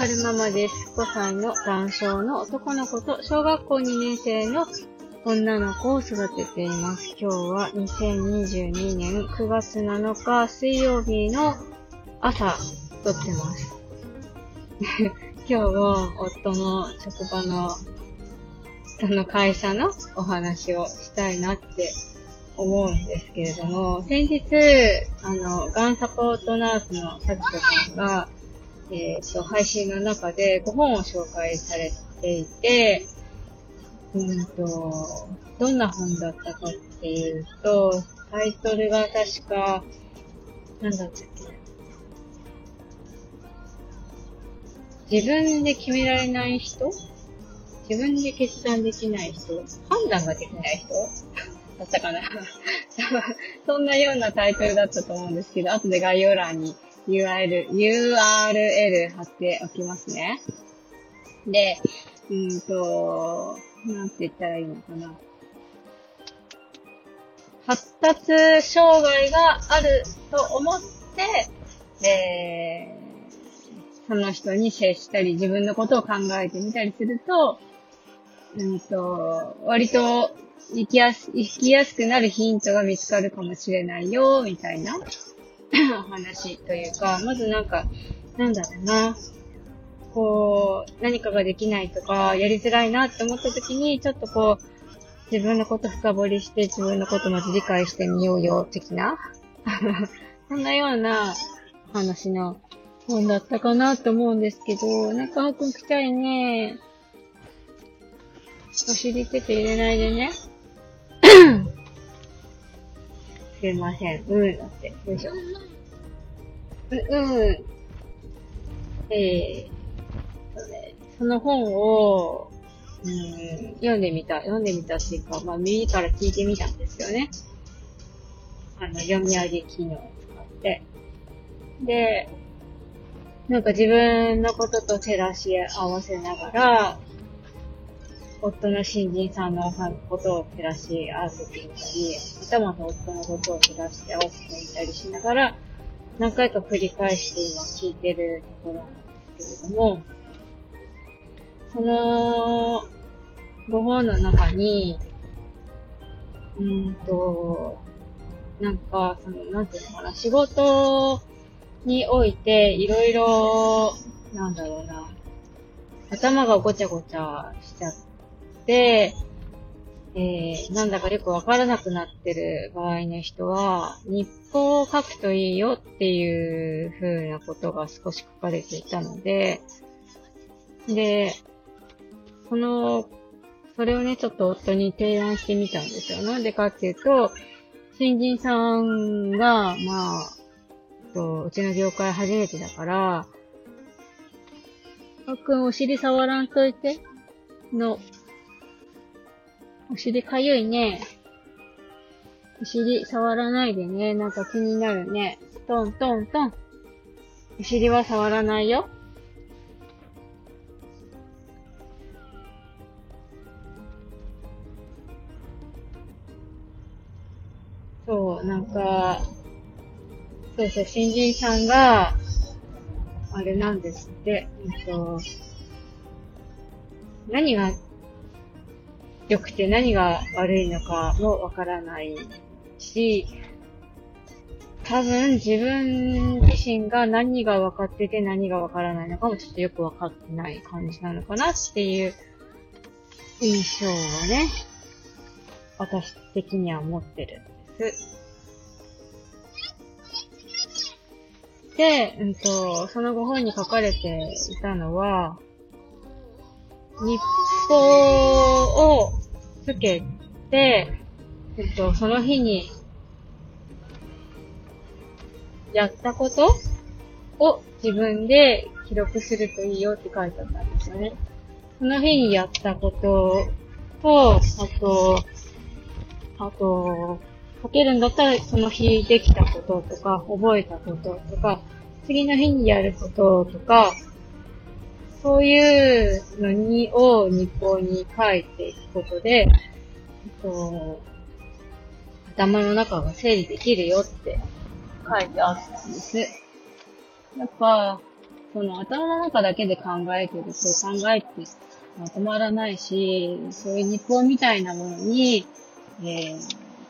春ママです。5歳の男性の男の子と小学校2年生の女の子を育てています。今日は2022年9月7日水曜日の朝撮ってます。今日も夫の職場のその会社のお話をしたいなって思うんですけれども、先日、あの、がんサポートナースのさきこさんが、えっ、と、配信の中で5本を紹介されていて、うんと、どんな本だったかっていうと、タイトルが確か、なんだったっけ。自分で決められない人？自分で決断できない人？判断ができない人？だったかな。そんなようなタイトルだったと思うんですけど、後で概要欄に URL、URL 貼っておきますね。で、うんと、なんて言ったらいいのかな。発達障害があると思って、えー、その人に接したり、自分のことを考えてみたりすると、うんと、割と生きやす、生きやすくなるヒントが見つかるかもしれないよ、みたいなお話というか、まずなんか、なんだろうな。こう、何かができないとか、やりづらいなって思った時に、ちょっとこう、自分のこと深掘りして、自分のことまず理解してみようよ、的な。そんなような話の本だったかなと思うんですけど、中尾くん来たいね。お尻手て入れないでね。すいません。うん、だって。よいしょ。う、うん。えー、その本を、うん、読んでみた。読んでみたっていうか、まあ耳から聞いてみたんですよね。あの、読み上げ機能を使って。で、なんか自分のことと照らし合わせながら、夫の新人さんのことを照らし合わせてみたり、頭と夫のことを照らして合わせてみたりしながら、何回か繰り返して今聞いてるところなんですけれども、その、ご本の中に、うんと、なんか、その、なんていうのかな、仕事において、いろいろ、なんだろうな、頭がごちゃごちゃしちゃって、えー、なんだかよくわからなくなってる場合の人は、日報を書くといいよっていう風なことが少し書かれていたので、で、その、それをね、ちょっと夫に提案してみたんですよ。なんでかっていうと、新人さんが、まあ、とうちの業界初めてだから、あっくんお尻触らんといて。の、お尻かゆいね。お尻触らないでね。なんか気になるね。トントントン。お尻は触らないよ。そう、なんか、そうそう、新人さんが、あれなんですって、えっと、何が良くて何が悪いのかもわからないし、多分自分自身が何が分かってて何が分からないのかもちょっとよく分かってない感じなのかなっていう印象をね、私的には持ってるんです。で、うんと、そのご本に書かれていたのは、日報をつけて、えっと、その日にやったことを自分で記録するといいよって書いてあったんですよね。その日にやったことと、あと、あと、書けるんだったらその日できたこととか、覚えたこととか、次の日にやることとか、そういうのに、を日報に書いていくことで、と、頭の中が整理できるよって書いてあったんです。やっぱ、その頭の中だけで考えてると考えてまとまらないし、そういう日報みたいなものに、えー、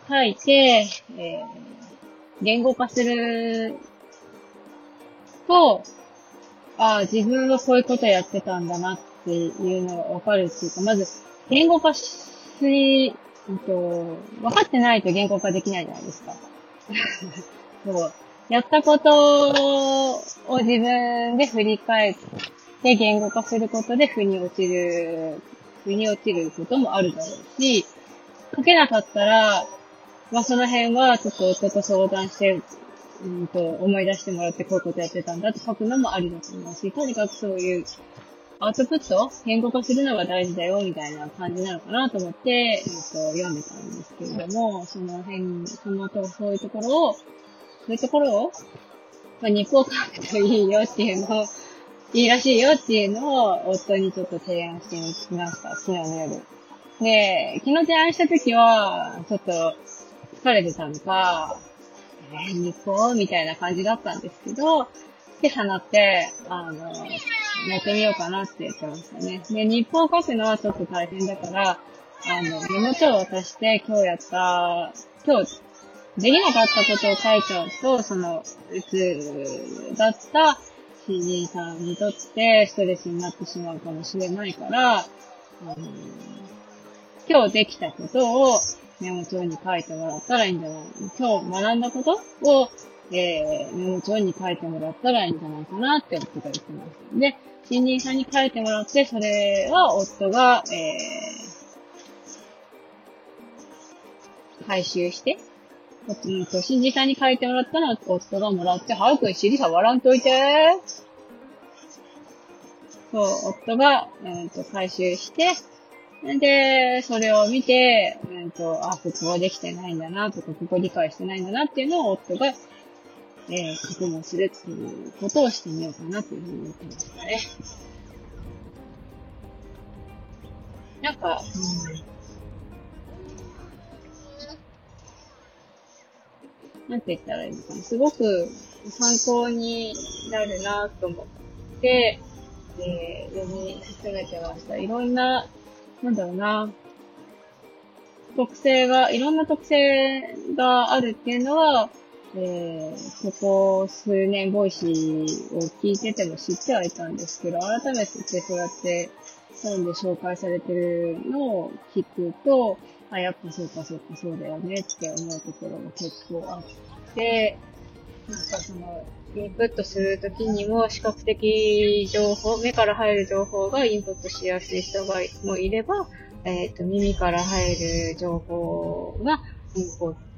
書いて、えー、言語化すると、ああ、自分はこういうことやってたんだなっていうのがわかるっていうか、まず、言語化し、うんと、分かってないと言語化できないじゃないですか。そう。やったことを自分で振り返って言語化することで腑に落ちる、腑に落ちることもあるだろうし、書けなかったら、まあその辺はちょっと夫と相談して、うんと思い出してもらってこういうことやってたんだって書くのもありだと思うし、とにかくそういうアウトプット言語化するのが大事だよ、みたいな感じなのかなと思って、えっと、読んでたんですけれども、その辺、そのと、そういうところを、そういうところを、まあ、日報書くといいよっていうのを、いいらしいよっていうのを、夫にちょっと提案してみました、昨日の夜。で、昨日提案した時は、ちょっと、疲れてたのか、え、日報みたいな感じだったんですけど、今朝なって、あの、やってみようかなって言ってましたね。で、日報を書くのはちょっと大変だから、あの、メモ帳を渡して今日やった、今日できなかったことを書いちゃうと、その、うつだった主人さんにとってストレスになってしまうかもしれないから、あの今日できたことをメモ帳に書いてもらったらいいんじゃない今日学んだことを、えー、メモ帳に書いてもらったらいいんじゃないかなって夫が言ってます。で、新人さんに書いてもらって、それは夫が、えー、回収して、うんと、新人さんに書いてもらったのは夫がもらって、早く尻触らんといてそう、夫が、うんと、回収して、で、それを見て、うんと、あ、ここはできてないんだな、とか、ここ理解してないんだなっていうのを夫が、えー、確認するっていうことをしてみようかなというふうに思ってましたね。なんか、うんなんて言ったらいいのかな。すごく参考になるなと思って、えー、読み進めてました。いろんな、なんだろうな、特性が、いろんな特性があるっていうのは、えー、ここ数年 Voicy を聞いてても知ってはいたんですけど、改めてそうやって本で紹介されてるのを聞くと、あ、やっぱそうかそうかそうだよねって思うところが結構あって、なんかその、インプットするときにも視覚的情報、目から入る情報がインプットしやすい人がもいれば、えっ、ー、と、耳から入る情報が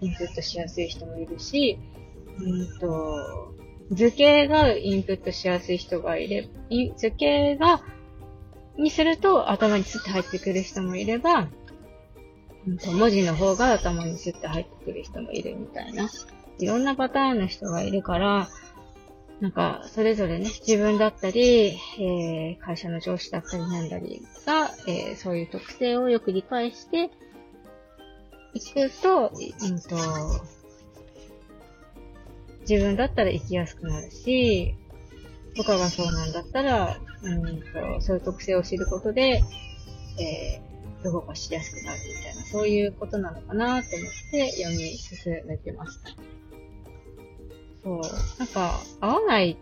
インプットしやすい人もいるし、うんと、図形がインプットしやすい人がいれば、図形が、にすると頭にスッと入ってくる人もいれば、うんと文字の方が頭にスッと入ってくる人もいるみたいな。いろんなパターンの人がいるから、なんか、それぞれね、自分だったり、えー、会社の上司だったりなんだりが、えー、そういう特性をよく理解していくと、うんと、自分だったら生きやすくなるし、他がそうなんだったら、うんと、そういう特性を知ることで、えー動かしやすくなるみたいな、そういうことなのかなと思って読み進めてました。そう。なんか、合わない、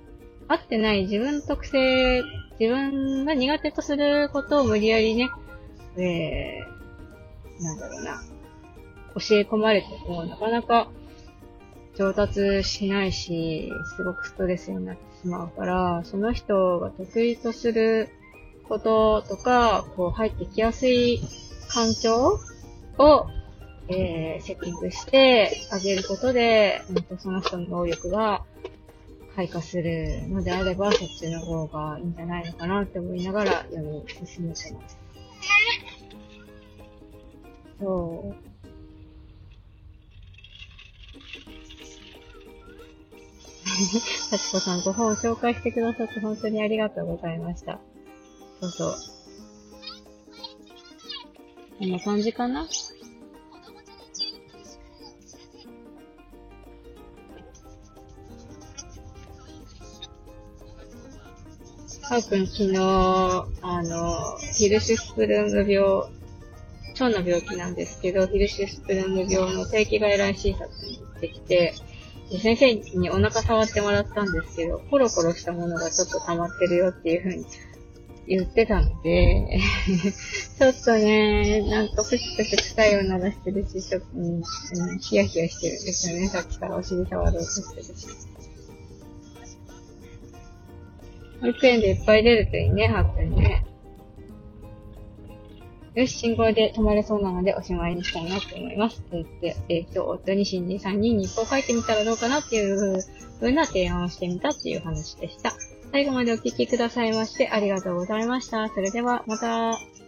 合ってない自分特性、自分が苦手とすることを無理やりね、えー、なんだろうな、教え込まれてもなかなか上達しないし、すごくストレスになってしまうから、その人が得意とすることとか、こう入ってきやすい環境を、えー、セッティングしてあげることで、うんと、その人の能力が開花するのであれば、そっちの方がいいんじゃないのかなって思いながら読み進めてます。そう。幸子さんご本を紹介してくださって本当にありがとうございました。そうそう。こんな感じかな？ハーくん昨日、あの、ヒルシュスプルング病、腸の病気なんですけど、ヒルシュスプルング病の定期外来診察に行ってきて、先生にお腹触ってもらったんですけど、コロコロしたものがちょっと溜まってるよっていう風に言ってたので、ちょっとね、なんかプシプシ臭いを鳴らしてるし、ちょっと、うん、ヒヤヒヤしてるんですよね。さっきからお尻触ろうとしてるし。保育園でいっぱい出るといいね、ハッピーね。よし、信号で止まれそうなのでおしまいにしたいなと思います。えっと、え今日、夫に新人さんに日報書いてみたらどうかなっていう風な提案をしてみたっていう話でした。最後までお聴きくださいましてありがとうございました。それでは、また。